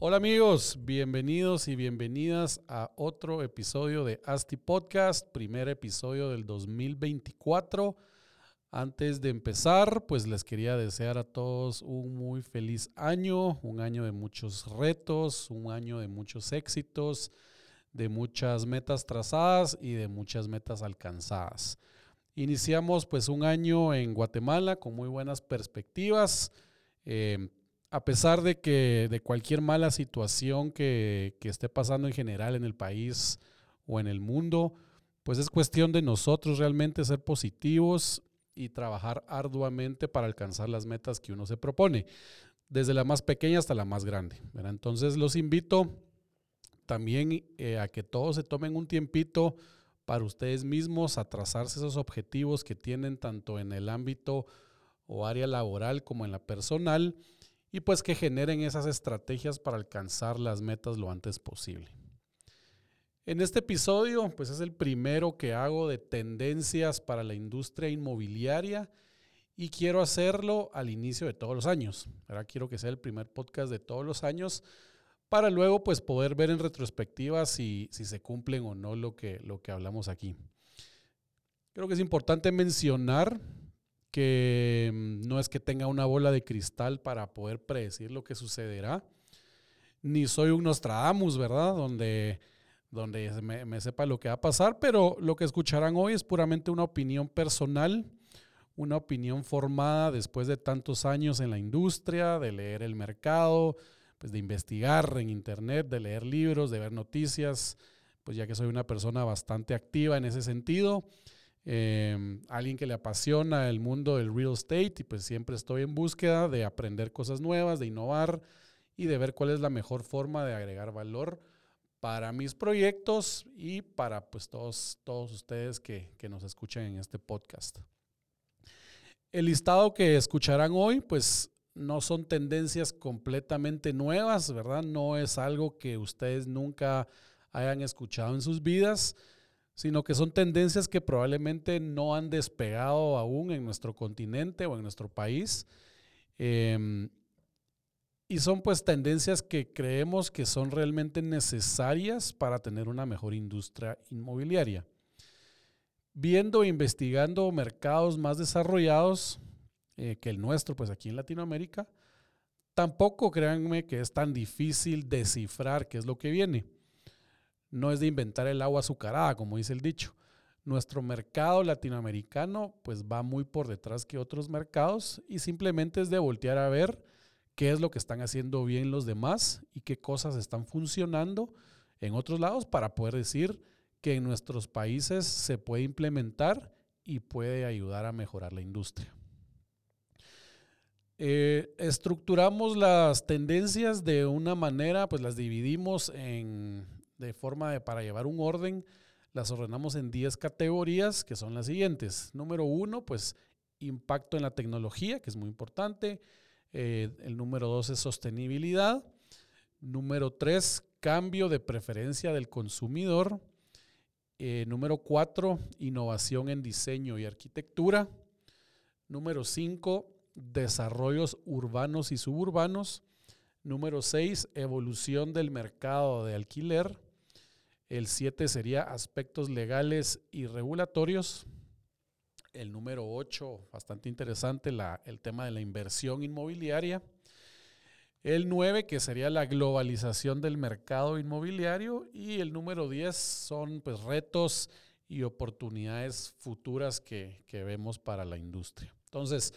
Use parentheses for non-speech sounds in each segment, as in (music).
Hola amigos, bienvenidos y bienvenidas a otro episodio de Asti Podcast, primer episodio del 2024. Antes de empezar, pues les quería desear a todos un muy feliz año, un año de muchos retos, un año de muchos éxitos, de muchas metas trazadas y de muchas metas alcanzadas. Iniciamos pues un año en Guatemala con muy buenas perspectivas. Eh, a pesar de que de cualquier mala situación que, esté pasando en general en el país o en el mundo, pues es cuestión de nosotros realmente ser positivos y trabajar arduamente para alcanzar las metas que uno se propone, desde la más pequeña hasta la más grande. Entonces los invito también eh, a que todos se tomen un tiempito para ustedes mismos a trazarse esos objetivos que tienen tanto en el ámbito o área laboral como en la personal y pues que generen esas estrategias para alcanzar las metas lo antes posible. En este episodio, pues es el primero que hago de tendencias para la industria inmobiliaria y quiero hacerlo al inicio de todos los años. Ahora quiero que sea el primer podcast de todos los años para luego pues poder ver en retrospectiva si, si se cumplen o no lo que, lo que hablamos aquí. Creo que es importante mencionar que mm, no es que tenga una bola de cristal para poder predecir lo que sucederá, ni soy un Nostradamus, ¿verdad? Donde, donde me, sepa lo que va a pasar, pero lo que escucharán hoy es puramente una opinión personal, una opinión formada después de tantos años en la industria, de leer el mercado, pues de investigar en internet, de leer libros, de ver noticias, pues ya que soy una persona bastante activa en ese sentido. Em, alguien que le apasiona el mundo del real estate y pues siempre estoy en búsqueda de aprender cosas nuevas, de innovar y de ver cuál es la mejor forma de agregar valor para mis proyectos y para pues todos, todos ustedes que, que nos escuchan en este podcast. El listado que escucharán hoy pues no son tendencias completamente nuevas, ¿verdad? No es algo que ustedes nunca hayan escuchado en sus vidas sino que son tendencias que probablemente no han despegado aún en nuestro continente o en nuestro país. Em, y son pues tendencias que creemos que son realmente necesarias para tener una mejor industria inmobiliaria. Viendo e investigando mercados más desarrollados eh, que el nuestro, pues aquí en Latinoamérica, tampoco créanme que es tan difícil descifrar qué es lo que viene no es de inventar el agua azucarada, como dice el dicho. Nuestro mercado latinoamericano pues va muy por detrás que otros mercados y simplemente es de voltear a ver qué es lo que están haciendo bien los demás y qué cosas están funcionando en otros lados para poder decir que en nuestros países se puede implementar y puede ayudar a mejorar la industria. Eh, estructuramos las tendencias de una manera, pues las dividimos en de forma de, para llevar un orden, las ordenamos en 10 categorías que son las siguientes. Número uno, pues impacto en la tecnología, que es muy importante. Eh, el número dos es sostenibilidad. Número tres, cambio de preferencia del consumidor. Eh, número cuatro, innovación en diseño y arquitectura. Número cinco, desarrollos urbanos y suburbanos. Número seis, evolución del mercado de alquiler. El 7 sería aspectos legales y regulatorios. El número 8, bastante interesante, el tema de la inversión inmobiliaria. El 9, que sería la globalización del mercado inmobiliario. Y el número 10 son pues, retos y oportunidades futuras que, vemos para la industria. Entonces,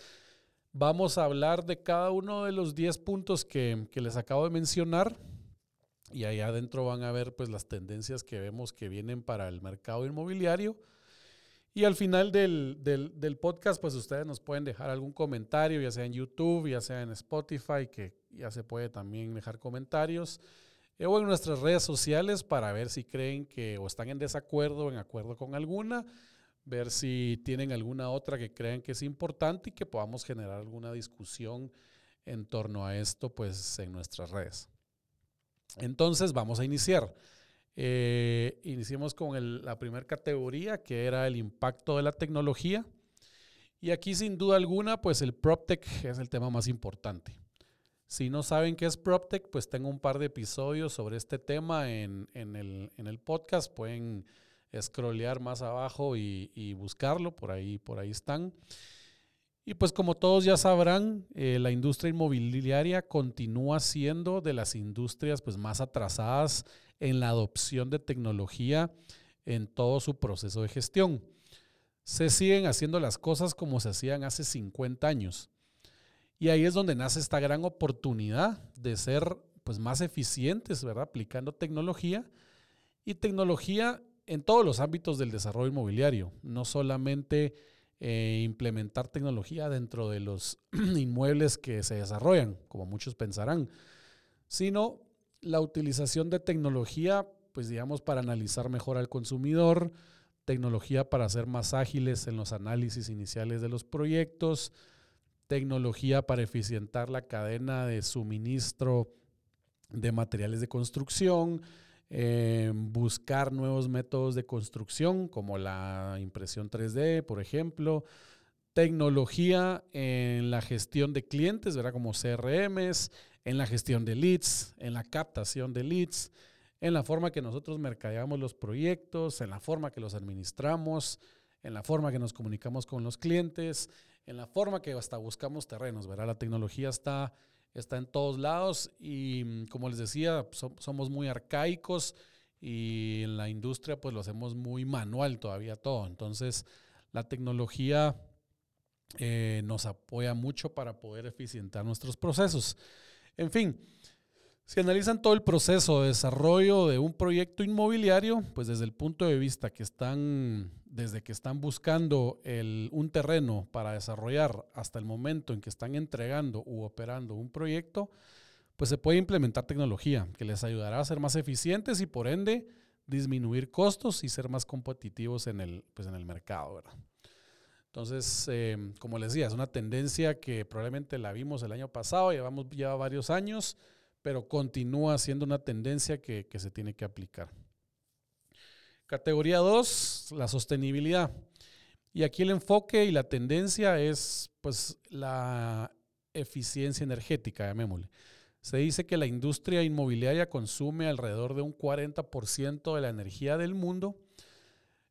vamos a hablar de cada uno de los 10 puntos que, que les acabo de mencionar y ahí adentro van a ver pues las tendencias que vemos que vienen para el mercado inmobiliario. Y al final del, del, podcast, pues ustedes nos pueden dejar algún comentario, ya sea en YouTube, ya sea en Spotify, que ya se puede también dejar comentarios, eh, o en nuestras redes sociales para ver si creen que o están en desacuerdo o en acuerdo con alguna, ver si tienen alguna otra que crean que es importante y que podamos generar alguna discusión en torno a esto, pues en nuestras redes. Entonces vamos a iniciar. Eh, iniciemos con la primera categoría, que era el impacto de la tecnología. Y aquí sin duda alguna, pues el PropTech es el tema más importante. Si no saben qué es PropTech, pues tengo un par de episodios sobre este tema en, el, podcast. Pueden scrollear más abajo y, buscarlo, por ahí, por ahí están. Y pues como todos ya sabrán, eh, la industria inmobiliaria continúa siendo de las industrias pues, más atrasadas en la adopción de tecnología en todo su proceso de gestión. Se siguen haciendo las cosas como se hacían hace 50 años. Y ahí es donde nace esta gran oportunidad de ser pues, más eficientes, ¿verdad? Aplicando tecnología y tecnología en todos los ámbitos del desarrollo inmobiliario, no solamente eh, implementar tecnología dentro de los (clears throat) inmuebles que se desarrollan, como muchos pensarán, sino la utilización de tecnología, pues digamos, para analizar mejor al consumidor, tecnología para ser más ágiles en los análisis iniciales de los proyectos, tecnología para eficientar la cadena de suministro de materiales de construcción, eh, buscar nuevos métodos de construcción como la impresión 3D, por ejemplo, tecnología en la gestión de clientes, ¿verdad? Como CRMs, en la gestión de leads, en la captación de leads, en la forma que nosotros mercadeamos los proyectos, en la forma que los administramos, en la forma que nos comunicamos con los clientes, en la forma que hasta buscamos terrenos, ¿verdad? La tecnología está, está en todos lados y mm, como les decía, somos muy arcaicos y en la industria pues lo hacemos muy manual todavía todo. Entonces la tecnología eh, nos apoya mucho para poder eficientar nuestros procesos. En fin, si analizan todo el proceso de desarrollo de un proyecto inmobiliario, pues desde el punto de vista que están, desde que están buscando un terreno para desarrollar hasta el momento en que están entregando u operando un proyecto, pues se puede implementar tecnología que les ayudará a ser más eficientes y por ende disminuir costos y ser más competitivos en el, pues en el mercado, ¿verdad? Entonces, eh, como les decía, es una tendencia que probablemente la vimos el año pasado, llevamos ya varios años pero continúa siendo una tendencia que, se tiene que aplicar. Categoría 2, la sostenibilidad. Y aquí el enfoque y la tendencia es pues la eficiencia energética, llamémosle. Se dice que la industria inmobiliaria consume alrededor de un 40% de la energía del mundo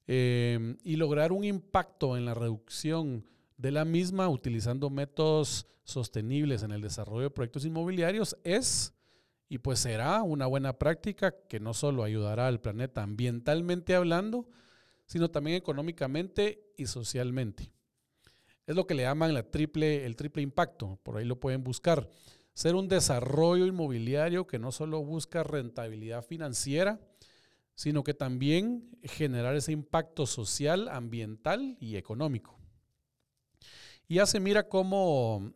eh, y lograr un impacto en la reducción de la misma utilizando métodos sostenibles en el desarrollo de proyectos inmobiliarios es y pues será una buena práctica que no solo ayudará al planeta ambientalmente hablando, sino también económicamente y socialmente. Es lo que le llaman la triple, el triple impacto, por ahí lo pueden buscar. Ser un desarrollo inmobiliario que no solo busca rentabilidad financiera, sino que también generar ese impacto social, ambiental y económico. Y ya se mira cómo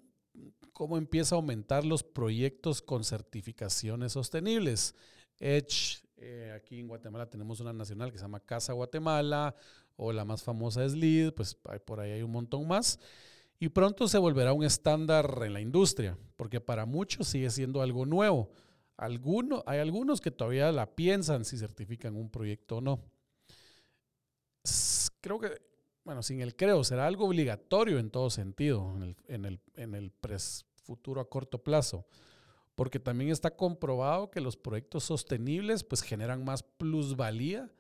cómo empieza a aumentar los proyectos con certificaciones sostenibles. Edge, eh, aquí en Guatemala tenemos una nacional que se llama Casa Guatemala, o la más famosa es LEED, pues por ahí hay un montón más. Y pronto se volverá un estándar en la industria, porque para muchos sigue siendo algo nuevo. Alguno, hay algunos que todavía la piensan si certifican un proyecto o no. Creo que bueno, sin el creo, será algo obligatorio en todo sentido, en el, en el, en el futuro a corto plazo, porque también está comprobado que los proyectos sostenibles pues generan más plusvalía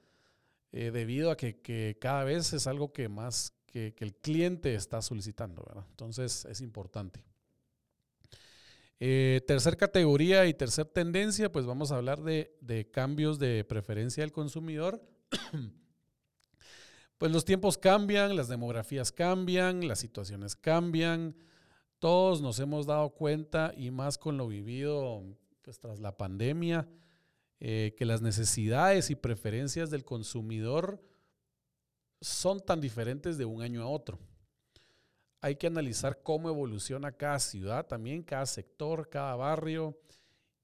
eh, debido a que, cada vez es algo que más que, el cliente está solicitando, ¿verdad? Entonces es importante. Eh, tercer categoría y tercer tendencia, pues vamos a hablar de, de cambios de preferencia del consumidor. (clears throat) pues los tiempos cambian, las demografías cambian, las situaciones cambian. Todos nos hemos dado cuenta, y más con lo vivido pues, tras la pandemia, eh, que las necesidades y preferencias del consumidor son tan diferentes de un año a otro. Hay que analizar cómo evoluciona cada ciudad, también cada sector, cada barrio,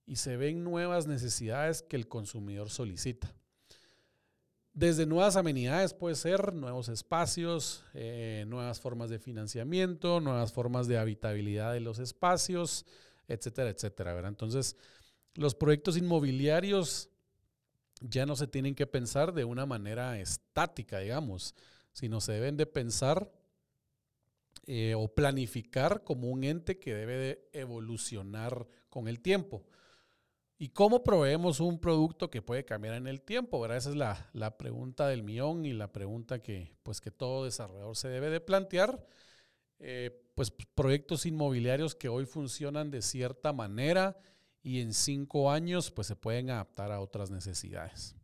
y se ven nuevas necesidades que el consumidor solicita. Desde nuevas amenidades puede ser nuevos espacios, eh, nuevas formas de financiamiento, nuevas formas de habitabilidad de los espacios, etcétera, etcétera. ¿verdad? Entonces, los proyectos inmobiliarios ya no se tienen que pensar de una manera estática, digamos, sino se deben de pensar eh, o planificar como un ente que debe de evolucionar con el tiempo. ¿Y cómo proveemos un producto que puede cambiar en el tiempo? Esa es la, pregunta del millón y la pregunta que, pues, que todo desarrollador se debe de plantear. Eh, pues proyectos inmobiliarios que hoy funcionan de cierta manera y en cinco años pues se pueden adaptar a otras necesidades.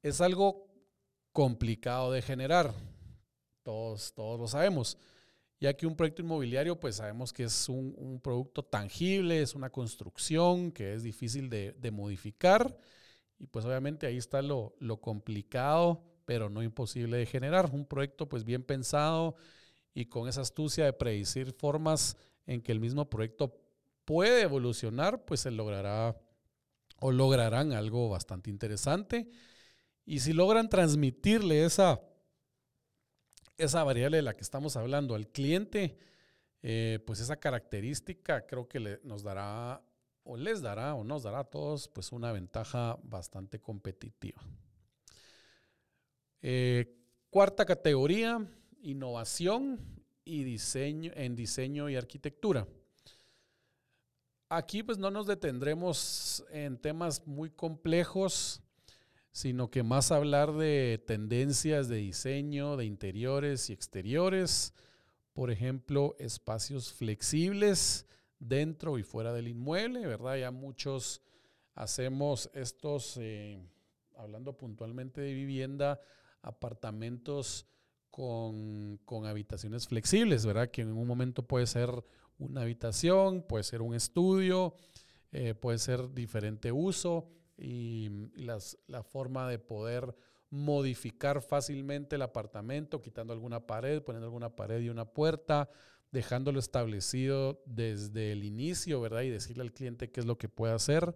Es algo complicado de generar, todos, todos lo sabemos ya que un proyecto inmobiliario, pues sabemos que es un, producto tangible, es una construcción que es difícil de, modificar y pues obviamente ahí está lo, complicado, pero no imposible de generar. Un proyecto pues bien pensado y con esa astucia de predecir formas en que el mismo proyecto puede evolucionar, pues se logrará o lograrán algo bastante interesante. Y si logran transmitirle esa esa variable de la que estamos hablando al cliente, eh, pues esa característica creo que nos dará o les dará o nos dará a todos pues una ventaja bastante competitiva. Eh, cuarta categoría, innovación y diseño en diseño y arquitectura. Aquí pues no nos detendremos en temas muy complejos sino que más hablar de tendencias de diseño, de interiores y exteriores, por ejemplo, espacios flexibles dentro y fuera del inmueble, ¿verdad? Ya muchos hacemos estos, eh, hablando puntualmente de vivienda, apartamentos con, habitaciones flexibles, ¿verdad? Que en un momento puede ser una habitación, puede ser un estudio, eh, puede ser diferente uso y, la forma de poder modificar fácilmente el apartamento, quitando alguna pared, poniendo alguna pared y una puerta, dejándolo establecido desde el inicio, ¿verdad? Y decirle al cliente qué es lo que puede hacer.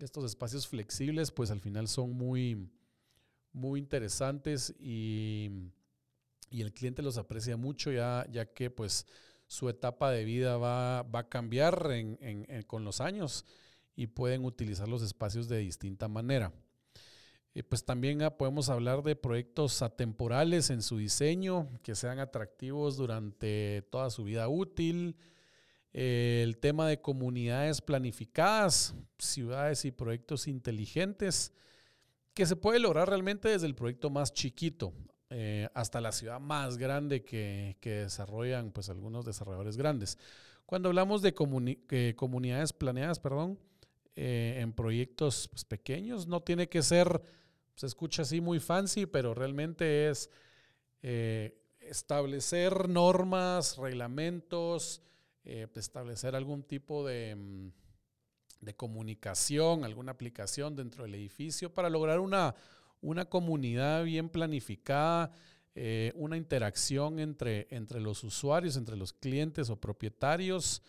Estos espacios flexibles, pues al final son muy, muy interesantes y, el cliente los aprecia mucho ya, ya que pues su etapa de vida va, a cambiar con los años y pueden utilizar los espacios de distinta manera. Eh, pues también ah, podemos hablar de proyectos atemporales en su diseño, que sean atractivos durante toda su vida útil. Eh, el tema de comunidades planificadas, ciudades y proyectos inteligentes, que se puede lograr realmente desde el proyecto más chiquito eh, hasta la ciudad más grande que, desarrollan pues, algunos desarrolladores grandes. Cuando hablamos de comunidades planeadas, perdón, eh, en proyectos pues, pequeños. No tiene que ser, se escucha así muy fancy, pero realmente es eh, establecer normas, reglamentos, eh, establecer algún tipo de, mm, de, comunicación, alguna aplicación dentro del edificio para lograr una, una comunidad bien planificada. una interacción entre, entre los usuarios, entre los clientes o propietarios,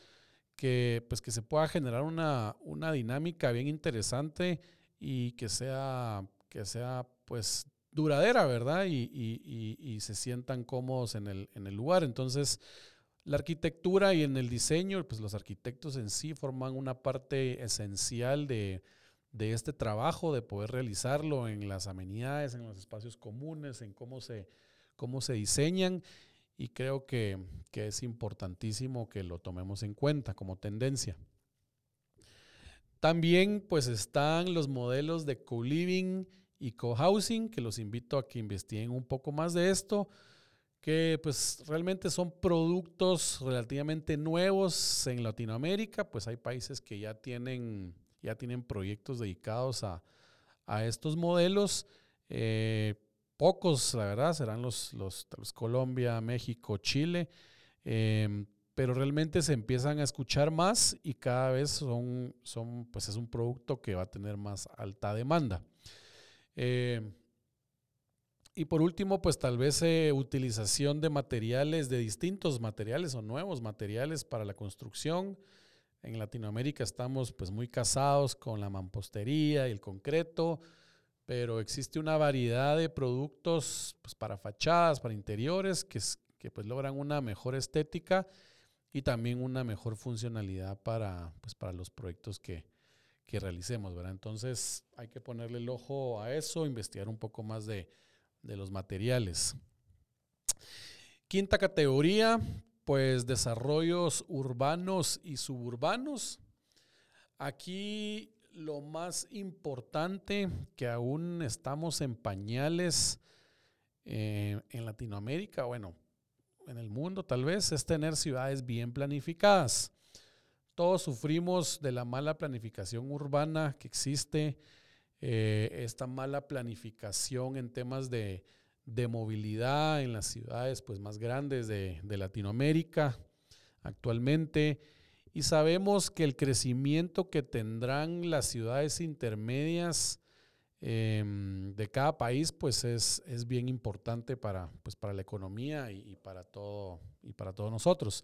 que, pues, que se pueda generar una, dinámica bien interesante y que sea, que sea pues duradera, ¿verdad? Y, se sientan cómodos en el, en el, lugar. Entonces, la arquitectura y en el diseño, pues los arquitectos en sí forman una parte esencial de, de este trabajo, de poder realizarlo en las amenidades, en los espacios comunes, en cómo se, cómo se diseñan y creo que, es importantísimo que lo tomemos en cuenta como tendencia. También pues están los modelos de co-living y co-housing, que los invito a que investiguen un poco más de esto, que pues realmente son productos relativamente nuevos en Latinoamérica, pues hay países que ya tienen, ya tienen proyectos dedicados a, estos modelos. Eh, pocos, la verdad, serán los, los, Colombia, México, Chile, em, pero realmente se empiezan a escuchar más y cada vez son, son, pues es un producto que va a tener más alta demanda. Em, y por último, pues tal vez eh, utilización de materiales, de distintos materiales o nuevos materiales para la construcción. En Latinoamérica estamos pues muy casados con la mampostería y el concreto pero existe una variedad de productos pues, para fachadas, para interiores, que, que pues, logran una mejor estética y también una mejor funcionalidad para, pues, para los proyectos que, que realicemos. ¿verdad? Entonces hay que ponerle el ojo a eso, investigar un poco más de, de los materiales. Quinta categoría, pues desarrollos urbanos y suburbanos. Aquí lo más importante que aún estamos en pañales eh, en Latinoamérica, bueno, en el mundo tal vez, es tener ciudades bien planificadas. Todos sufrimos de la mala planificación urbana que existe, eh, esta mala planificación en temas de, movilidad en las ciudades pues, más grandes de, de Latinoamérica actualmente y sabemos que el crecimiento que tendrán las ciudades intermedias em, de cada país, pues es, es, bien importante para, pues para la economía y, para todo, y para todos nosotros.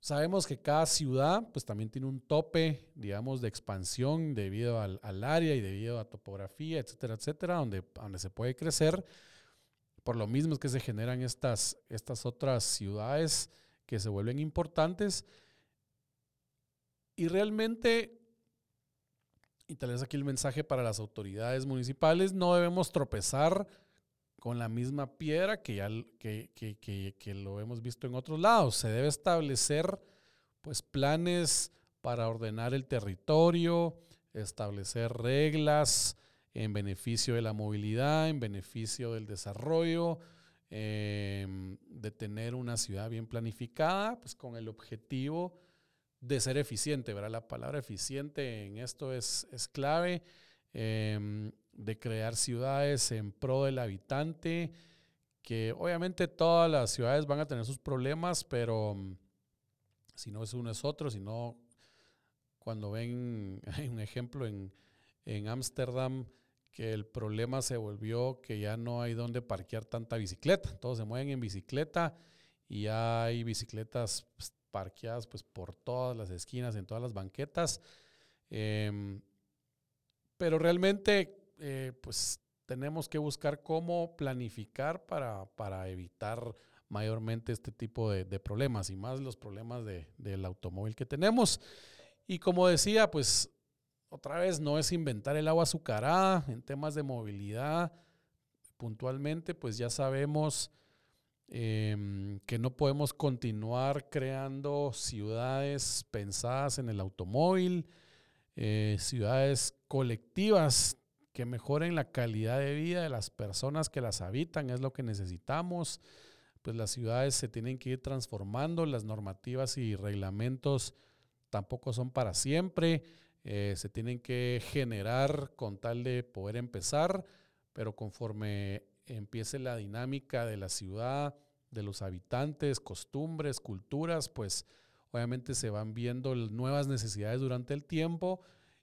Sabemos que cada ciudad pues también tiene un tope, digamos, de expansión debido al, al área y debido a topografía, etcétera, etcétera, donde, donde se puede crecer. Por lo mismo es que se generan estas, estas otras ciudades que se vuelven importantes y realmente, y tal vez aquí el mensaje para las autoridades municipales, no debemos tropezar con la misma piedra que ya que, que, lo hemos visto en otros lados. Se debe establecer pues planes para ordenar el territorio, establecer reglas en beneficio de la movilidad, en beneficio del desarrollo, em, de tener una ciudad bien planificada, pues con el objetivo de ser eficiente, ¿verdad? La palabra eficiente en esto es, es clave, em, de crear ciudades en pro del habitante, que obviamente todas las ciudades van a tener sus problemas, pero mm, si no es uno es otro, si no, cuando ven, (laughs) hay un ejemplo en Ámsterdam, que el problema se volvió que ya no hay donde parquear tanta bicicleta, todos se mueven en bicicleta y hay bicicletas pues, parqueadas pues por todas las esquinas, en todas las banquetas. Em, pero realmente eh, pues tenemos que buscar cómo planificar para, para evitar mayormente este tipo de, problemas y más los problemas del automóvil que tenemos. Y como decía, pues otra vez no es inventar el agua azucarada en temas de movilidad. Puntualmente, pues ya sabemos Em, que no podemos continuar creando ciudades pensadas en el automóvil, eh, ciudades colectivas que mejoren la calidad de vida de las personas que las habitan, es lo que necesitamos. Pues las ciudades se tienen que ir transformando, las normativas y reglamentos tampoco son para siempre, eh, se tienen que generar con tal de poder empezar, pero conforme empiece la dinámica de la ciudad, de los habitantes, costumbres, culturas, pues obviamente se van viendo nuevas necesidades durante el tiempo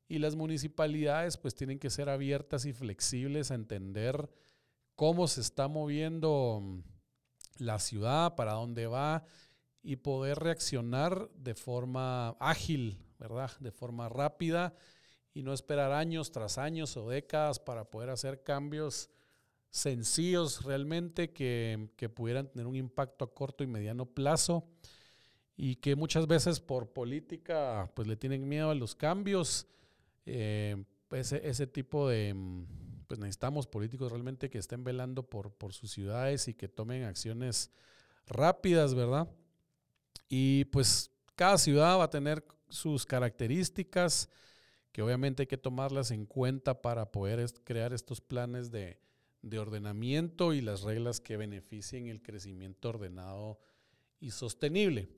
y las municipalidades pues tienen que ser abiertas y flexibles a entender cómo se está moviendo mm, la ciudad, para dónde va y poder reaccionar de forma ágil, ¿verdad? De forma rápida y no esperar años tras años o décadas para poder hacer cambios sencillos realmente que, pudieran tener un impacto a corto y mediano plazo y que muchas veces por política pues le tienen miedo a los cambios. Eh, ese, ese, tipo de, pues necesitamos políticos realmente que estén velando por, por sus ciudades y que tomen acciones rápidas, ¿verdad? Y pues cada ciudad va a tener sus características que obviamente hay que tomarlas en cuenta para poder crear estos planes de, de ordenamiento y las reglas que beneficien el crecimiento ordenado y sostenible.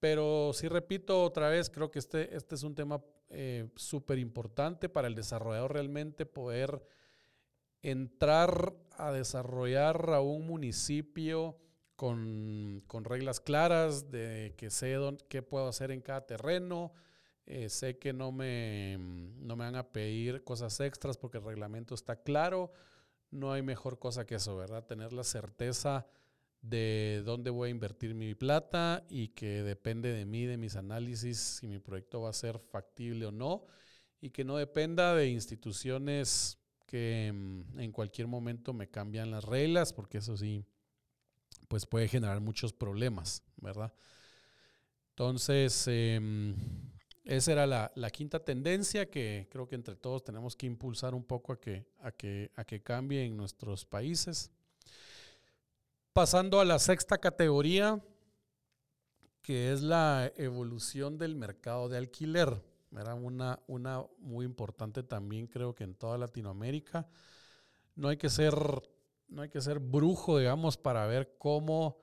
Pero sí repito otra vez, creo que este, este es un tema eh, súper importante para el desarrollador realmente poder entrar a desarrollar a un municipio con, reglas claras de que sé qué puedo hacer en cada terreno, eh, sé que no me, no me van a pedir cosas extras porque el reglamento está claro. No hay mejor cosa que eso, ¿verdad? Tener la certeza de dónde voy a invertir mi plata y que depende de mí, de mis análisis, si mi proyecto va a ser factible o no, y que no dependa de instituciones que mm, en cualquier momento me cambian las reglas, porque eso sí, pues puede generar muchos problemas, ¿verdad? Entonces, em, esa era la, quinta tendencia que creo que entre todos tenemos que impulsar un poco a que, a que, a que cambie en nuestros países. Pasando a la sexta categoría, que es la evolución del mercado de alquiler. Era una, una muy importante también, creo que en toda Latinoamérica. No hay que ser, no hay que ser brujo, digamos, para ver cómo,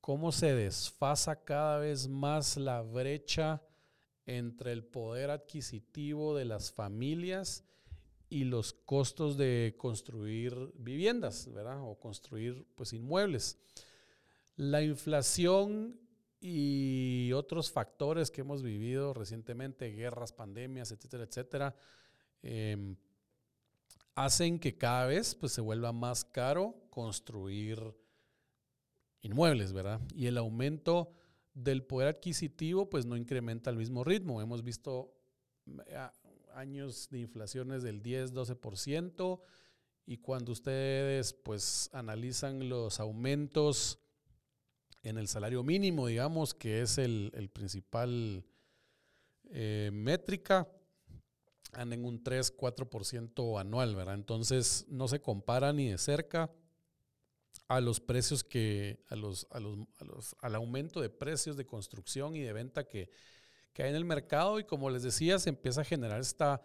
cómo se desfasa cada vez más la brecha entre el poder adquisitivo de las familias y los costos de construir viviendas, ¿verdad? O construir pues inmuebles. La inflación y otros factores que hemos vivido recientemente, guerras, pandemias, etcétera, etcétera, em, hacen que cada vez pues, se vuelva más caro construir inmuebles, ¿verdad? Y el aumento del poder adquisitivo pues no incrementa al mismo ritmo. Hemos visto eh, años de inflaciones del 10, 12%, y cuando ustedes pues analizan los aumentos en el salario mínimo, digamos, que es el, principal eh, métrica, andan en un 3, 4% anual, ¿verdad? Entonces no se compara ni de cerca a los precios que, a los, a los, a los, al aumento de precios de construcción y de venta que, que hay en el mercado y como les decía, se empieza a generar esta,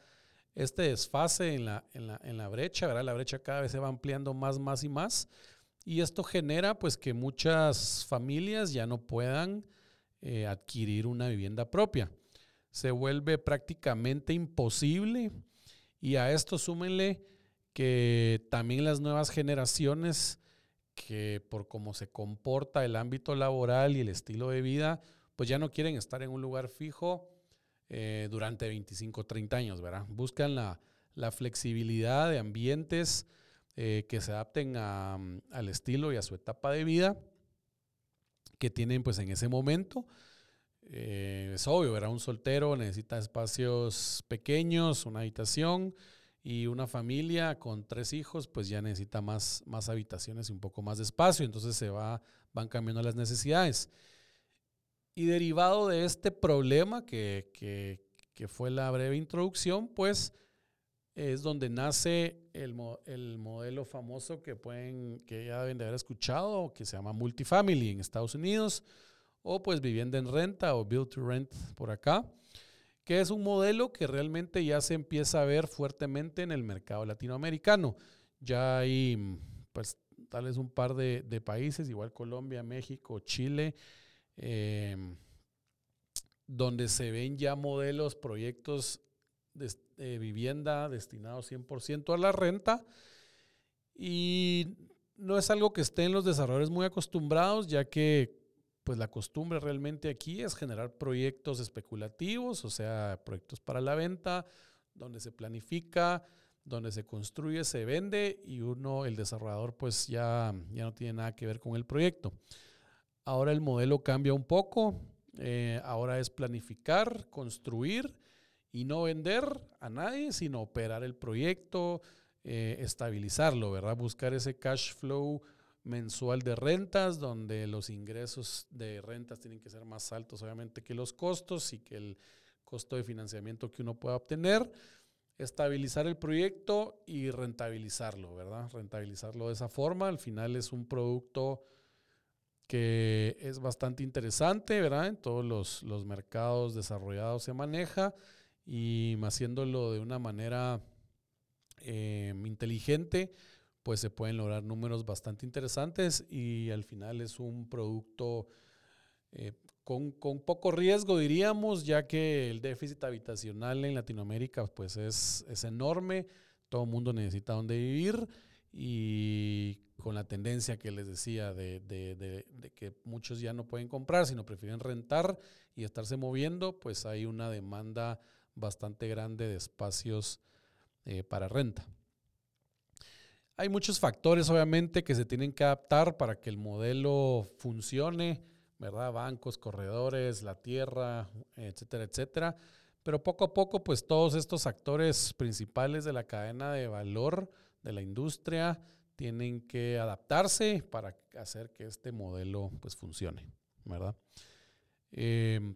este desfase en la, en la, en la brecha, ¿verdad? La brecha cada vez se va ampliando más, más y más. Y esto genera pues que muchas familias ya no puedan eh, adquirir una vivienda propia. Se vuelve prácticamente imposible y a esto súmenle que también las nuevas generaciones que por cómo se comporta el ámbito laboral y el estilo de vida, pues ya no quieren estar en un lugar fijo eh, durante 25 o 30 años, ¿verdad? Buscan la, flexibilidad de ambientes eh, que se adapten mm, al estilo y a su etapa de vida que tienen pues en ese momento. Eh, es obvio, ¿verdad? Un soltero necesita espacios pequeños, una habitación y una familia con tres hijos pues ya necesita más, más habitaciones y un poco más de espacio, entonces se va, van cambiando las necesidades. Y derivado de este problema que, fue la breve introducción, pues es donde nace el, modelo famoso que, pueden, que ya deben de haber escuchado, que se llama multifamily en Estados Unidos, o pues vivienda en renta o build to rent por acá, que es un modelo que realmente ya se empieza a ver fuertemente en el mercado latinoamericano. Ya hay pues tal vez un par de, de países, igual Colombia, México, Chile, Em, donde se ven ya modelos, proyectos de, vivienda destinados 100% a la renta. Y no es algo que estén los desarrolladores muy acostumbrados, ya que pues la costumbre realmente aquí es generar proyectos especulativos, o sea, proyectos para la venta, donde se planifica, donde se construye, se vende y uno, el desarrollador, pues ya, ya no tiene nada que ver con el proyecto. Ahora el modelo cambia un poco. Eh, ahora es planificar, construir y no vender a nadie, sino operar el proyecto, eh, estabilizarlo, ¿verdad? Buscar ese cash flow mensual de rentas, donde los ingresos de rentas tienen que ser más altos, obviamente, que los costos y que el costo de financiamiento que uno pueda obtener. Estabilizar el proyecto y rentabilizarlo, ¿verdad? Rentabilizarlo de esa forma. Al final es un producto que es bastante interesante, ¿verdad? En todos los, mercados desarrollados se maneja y haciéndolo de una manera em, inteligente, pues se pueden lograr números bastante interesantes y al final es un producto eh, con, poco riesgo, diríamos, ya que el déficit habitacional en Latinoamérica pues es, es enorme, todo el mundo necesita donde vivir y con la tendencia que les decía de, que muchos ya no pueden comprar, sino prefieren rentar y estarse moviendo, pues hay una demanda bastante grande de espacios eh, para renta. Hay muchos factores, obviamente, que se tienen que adaptar para que el modelo funcione, ¿verdad? Bancos, corredores, la tierra, etcétera, etcétera. Pero poco a poco, pues todos estos actores principales de la cadena de valor de la industria tienen que adaptarse para hacer que este modelo pues funcione, ¿verdad? Em,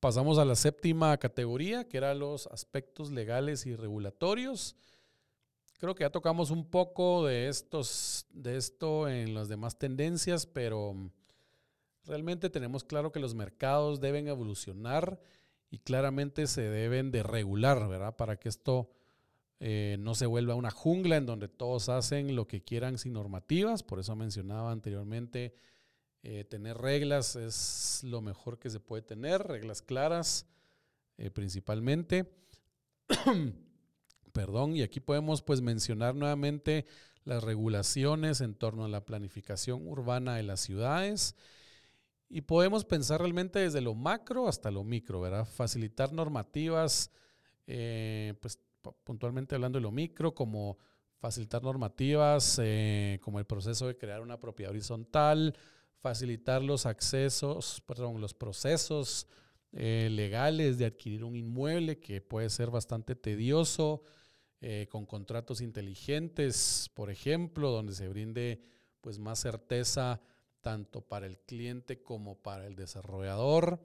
pasamos a la séptima categoría, que eran los aspectos legales y regulatorios. Creo que ya tocamos un poco de, estos, de esto en las demás tendencias, pero realmente tenemos claro que los mercados deben evolucionar y claramente se deben de regular, ¿verdad? Para que esto eh, no se vuelva una jungla en donde todos hacen lo que quieran sin normativas. Por eso mencionaba anteriormente, eh, tener reglas es lo mejor que se puede tener, reglas claras eh, principalmente. (clears throat) Perdón, y aquí podemos pues mencionar nuevamente las regulaciones en torno a la planificación urbana de las ciudades y podemos pensar realmente desde lo macro hasta lo micro, ¿verdad? Facilitar normativas, eh, pues puntualmente hablando de lo micro, como facilitar normativas, eh, como el proceso de crear una propiedad horizontal, facilitar los accesos, perdón, los procesos eh, legales de adquirir un inmueble que puede ser bastante tedioso, con contratos inteligentes, por ejemplo, donde se brinde pues más certeza tanto para el cliente como para el desarrollador.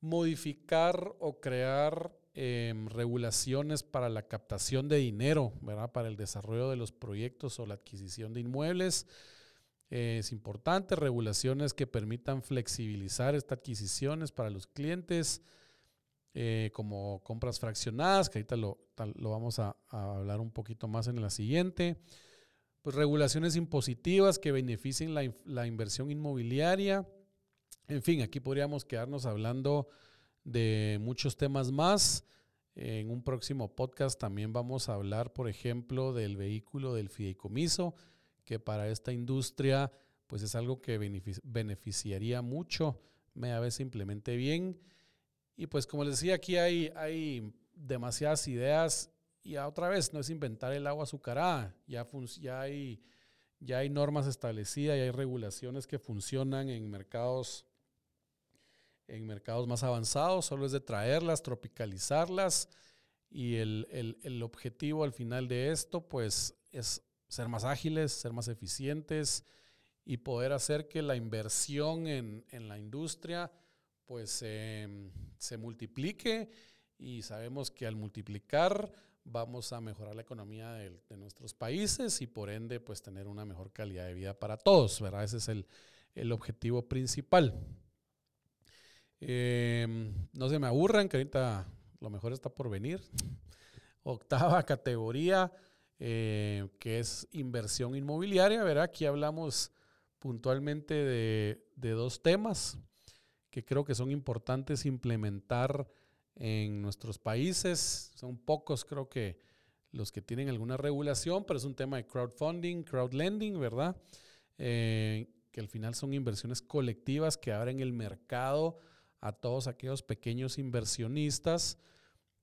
Modificar o crear em, regulaciones para la captación de dinero, ¿verdad? Para el desarrollo de los proyectos o la adquisición de inmuebles. es importante, regulaciones que permitan flexibilizar estas adquisiciones para los clientes, eh, como compras fraccionadas, que ahorita lo, vamos a, hablar un poquito más en la siguiente pues, regulaciones impositivas que beneficien la, inversión inmobiliaria. En fin, aquí podríamos quedarnos hablando de muchos temas más. En un próximo podcast también vamos a hablar, por ejemplo, del vehículo del fideicomiso, que para esta industria pues es algo que beneficiaría mucho, me vez se implemente bien. Y pues como les decía, aquí hay, hay demasiadas ideas y otra vez, no es inventar el agua azucarada, ya, ya, hay, ya hay normas establecidas, y hay regulaciones que funcionan en mercados, en mercados más avanzados, solo es de traerlas, tropicalizarlas y el, el, el objetivo al final de esto pues es ser más ágiles, ser más eficientes y poder hacer que la inversión en, en la industria pues se multiplique y sabemos que al multiplicar vamos a mejorar la economía de, nuestros países y por ende pues tener una mejor calidad de vida para todos, ¿verdad? Ese es el, objetivo principal. Em, no se me aburran, que ahorita lo mejor está por venir. (laughs) Octava categoría, eh, que es inversión inmobiliaria, ¿verdad? Aquí hablamos puntualmente de, de dos temas que creo que son importantes implementar en nuestros países. Son pocos, creo que los que tienen alguna regulación, pero es un tema de crowdfunding, crowdlending, ¿verdad? Eh, que al final son inversiones colectivas que abren el mercado a todos aquellos pequeños inversionistas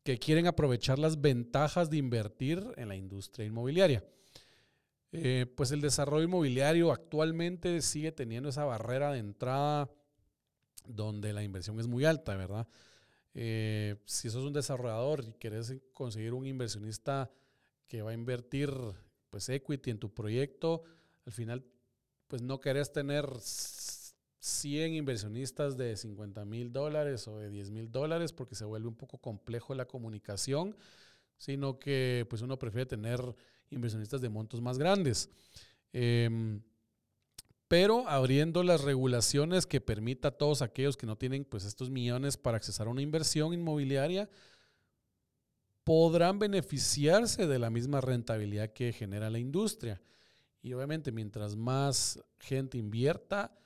que quieren aprovechar las ventajas de invertir en la industria inmobiliaria. Eh, pues el desarrollo inmobiliario actualmente sigue teniendo esa barrera de entrada donde la inversión es muy alta, ¿verdad? Eh, si sos un desarrollador y querés conseguir un inversionista que va a invertir pues equity en tu proyecto, al final pues no querés tener 100 inversionistas de 50 mil dólares o de 10 mil dólares porque se vuelve un poco complejo la comunicación, sino que pues uno prefiere tener inversionistas de montos más grandes. Em, pero abriendo las regulaciones que permita a todos aquellos que no tienen pues estos millones para accesar a una inversión inmobiliaria, podrán beneficiarse de la misma rentabilidad que genera la industria. Y obviamente mientras más gente invierta,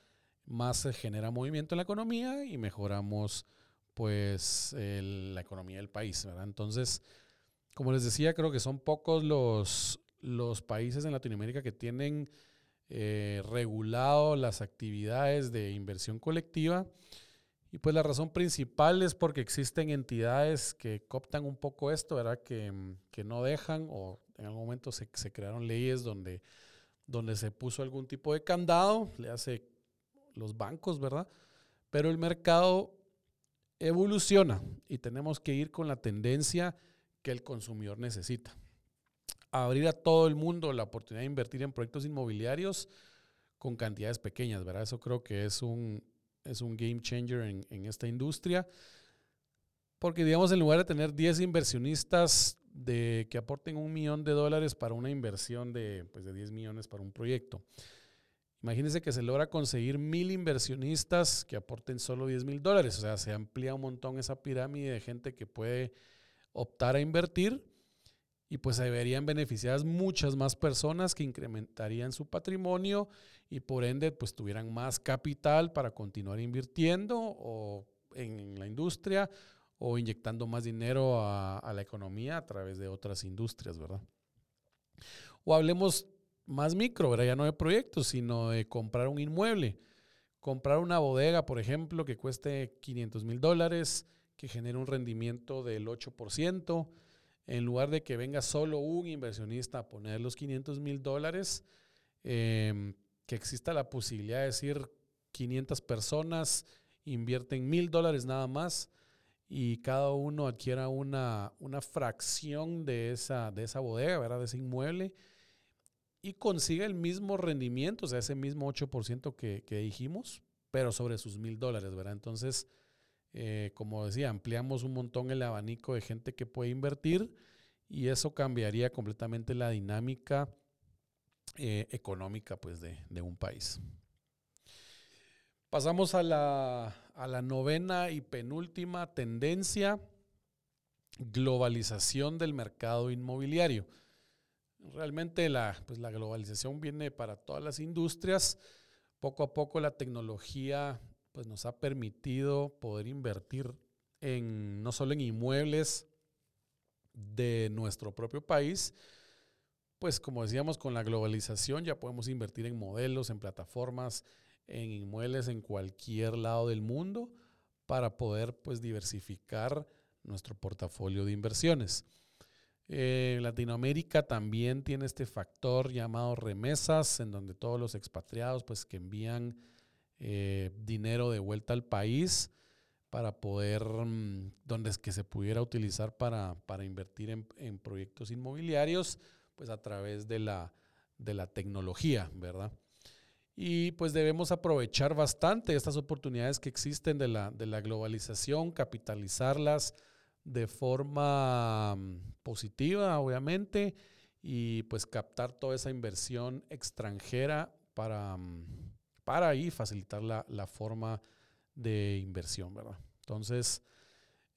más se genera movimiento en la economía y mejoramos pues la economía del país. Entonces, como les decía, creo que son pocos los, los países en Latinoamérica que tienen eh, regulado las actividades de inversión colectiva. Y pues la razón principal es porque existen entidades que cooptan un poco esto, ¿verdad? Que, que no dejan o en algún momento se, se, crearon leyes donde, donde se puso algún tipo de candado, le hace los bancos, ¿verdad? Pero el mercado evoluciona y tenemos que ir con la tendencia que el consumidor necesita abrir a todo el mundo la oportunidad de invertir en proyectos inmobiliarios con cantidades pequeñas, ¿verdad? Eso creo que es un, es un game changer en, en esta industria. Porque, digamos, en lugar de tener 10 inversionistas de que aporten un millón de dólares para una inversión de, pues, de 10 millones para un proyecto. Imagínense que se logra conseguir mil inversionistas que aporten solo 10 mil dólares. O sea, se amplía un montón esa pirámide de gente que puede optar a invertir y pues se verían beneficiadas muchas más personas que incrementarían su patrimonio y por ende pues tuvieran más capital para continuar invirtiendo o en la industria o inyectando más dinero a, a la economía a través de otras industrias, ¿verdad? O hablemos más micro, ¿verdad? Ya no de proyectos, sino de comprar un inmueble. Comprar una bodega, por ejemplo, que cueste 500 mil dólares, que genere un rendimiento del 8%, en lugar de que venga solo un inversionista a poner los 500 mil dólares, em, que exista la posibilidad de decir 500 personas invierten mil dólares nada más y cada uno adquiera una, una fracción de esa, de esa bodega, ¿verdad? de ese inmueble y consiga el mismo rendimiento, o sea, ese mismo 8% que, que dijimos, pero sobre sus mil dólares, ¿verdad? Entonces, eh, como decía, ampliamos un montón el abanico de gente que puede invertir y eso cambiaría completamente la dinámica eh, económica pues, de, de, un país. Pasamos a la, a la novena y penúltima tendencia, globalización del mercado inmobiliario. Realmente la, pues la globalización viene para todas las industrias. Poco a poco la tecnología pues nos ha permitido poder invertir en no solo en inmuebles de nuestro propio país, pues como decíamos con la globalización ya podemos invertir en modelos, en plataformas, en inmuebles en cualquier lado del mundo para poder pues diversificar nuestro portafolio de inversiones. Eh, Latinoamérica también tiene este factor llamado remesas, en donde todos los expatriados pues que envían eh, dinero de vuelta al país para poder, mm, donde es que se pudiera utilizar para, para invertir en, en, proyectos inmobiliarios, pues a través de la, de la tecnología, ¿verdad? Y pues debemos aprovechar bastante estas oportunidades que existen de la, de la globalización, capitalizarlas, de forma mm, positiva, obviamente, y pues captar toda esa inversión extranjera para, mm, para ahí facilitar la, la forma de inversión, ¿verdad? Entonces,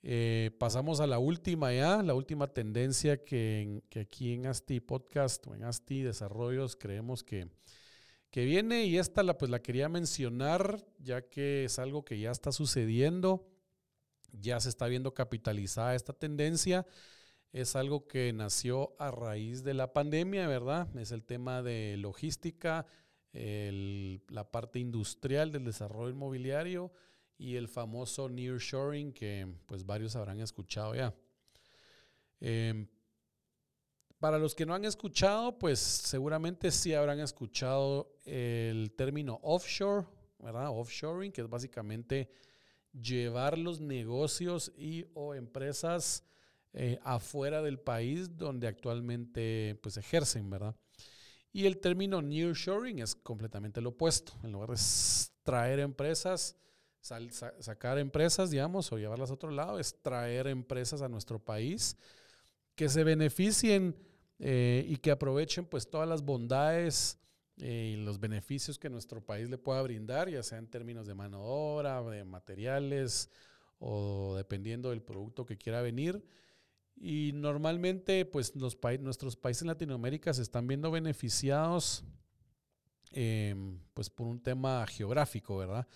eh, pasamos a la última ya, la última tendencia que, que, aquí en ASTI Podcast o en ASTI Desarrollos creemos que, que viene y esta la, pues la quería mencionar ya que es algo que ya está sucediendo ya se está viendo capitalizada esta tendencia. Es algo que nació a raíz de la pandemia, ¿verdad? Es el tema de logística, la parte industrial del desarrollo inmobiliario y el famoso nearshoring que pues varios habrán escuchado ya. Em, para los que no han escuchado, pues seguramente sí habrán escuchado el término offshore, ¿verdad? Offshoring, que es básicamente llevar los negocios y o empresas eh, afuera del país donde actualmente pues ejercen, ¿verdad? Y el término nearshoring es completamente lo opuesto. En lugar de traer empresas, sacar empresas, digamos, o llevarlas a otro lado, es traer empresas a nuestro país que se beneficien eh, y que aprovechen pues todas las bondades y los beneficios que nuestro país le pueda brindar, ya sea en términos de mano de obra, de materiales o dependiendo del producto que quiera venir. Y normalmente, pues los nuestros países en Latinoamérica se están viendo beneficiados em, pues por un tema geográfico, ¿verdad?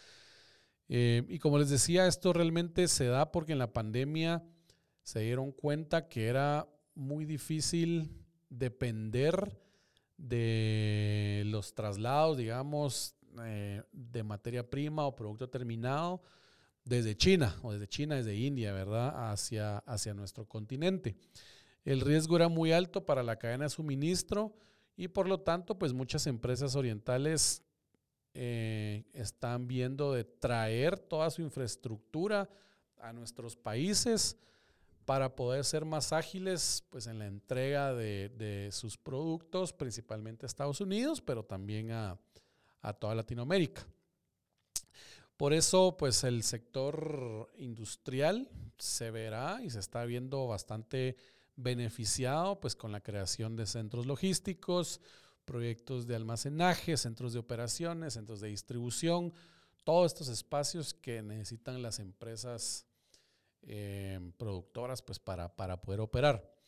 Em, y como les decía, esto realmente se da porque en la pandemia se dieron cuenta que era muy difícil depender de los traslados, digamos, eh, de materia prima o producto terminado desde China o desde China, desde India, ¿verdad? Hacia, hacia nuestro continente. El riesgo era muy alto para la cadena de suministro y por lo tanto, pues muchas empresas orientales eh, están viendo de traer toda su infraestructura a nuestros países para poder ser más ágiles pues, en la entrega de, sus productos, principalmente a Estados Unidos, pero también a, toda Latinoamérica. Por eso, pues el sector industrial se verá y se está viendo bastante beneficiado pues con la creación de centros logísticos, proyectos de almacenaje, centros de operaciones, centros de distribución, todos estos espacios que necesitan las empresas eh, productoras pues para, para poder operar.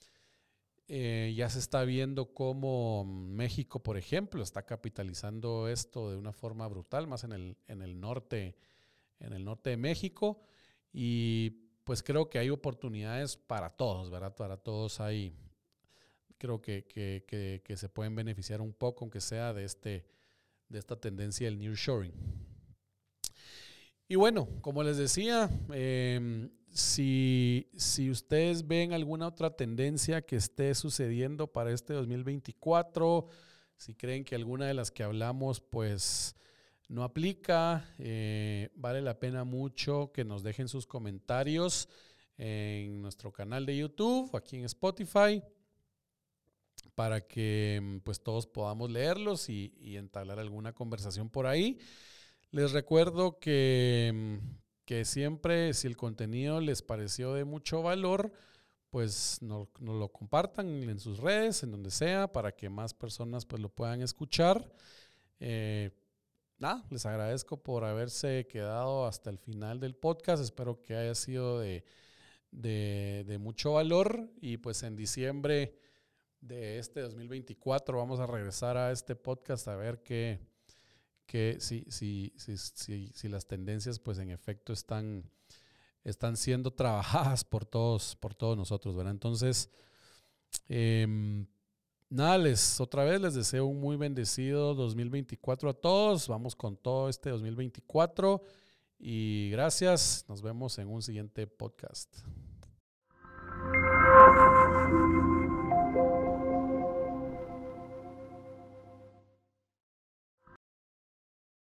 Eh, ya se está viendo cómo México, por ejemplo, está capitalizando esto de una forma brutal, más en el, en el norte, en el norte de México. Y pues creo que hay oportunidades para todos, ¿verdad? Para todos hay, creo que, que, que, se pueden beneficiar un poco, aunque sea de, este, de esta tendencia del nearshoring. Y bueno, como les decía, em, si, si, ustedes ven alguna otra tendencia que esté sucediendo para este 2024, si creen que alguna de las que hablamos pues no aplica, eh, vale la pena mucho que nos dejen sus comentarios en nuestro canal de YouTube, aquí en Spotify para que pues todos podamos leerlos y, entablar alguna conversación por ahí. Les recuerdo que, que, siempre si el contenido les pareció de mucho valor, pues nos no lo compartan en sus redes, en donde sea, para que más personas pues lo puedan escuchar. Eh, nada, les agradezco por haberse quedado hasta el final del podcast. Espero que haya sido de, de, de mucho valor y pues en diciembre de este 2024 vamos a regresar a este podcast a ver qué, si, si, si, si, las tendencias pues en efecto están, están siendo trabajadas por todos, por todos nosotros, ¿verdad? Entonces, em, nada, les, otra vez les deseo un muy bendecido 2024 a todos. Vamos con todo este 2024 y gracias. Nos vemos en un siguiente podcast.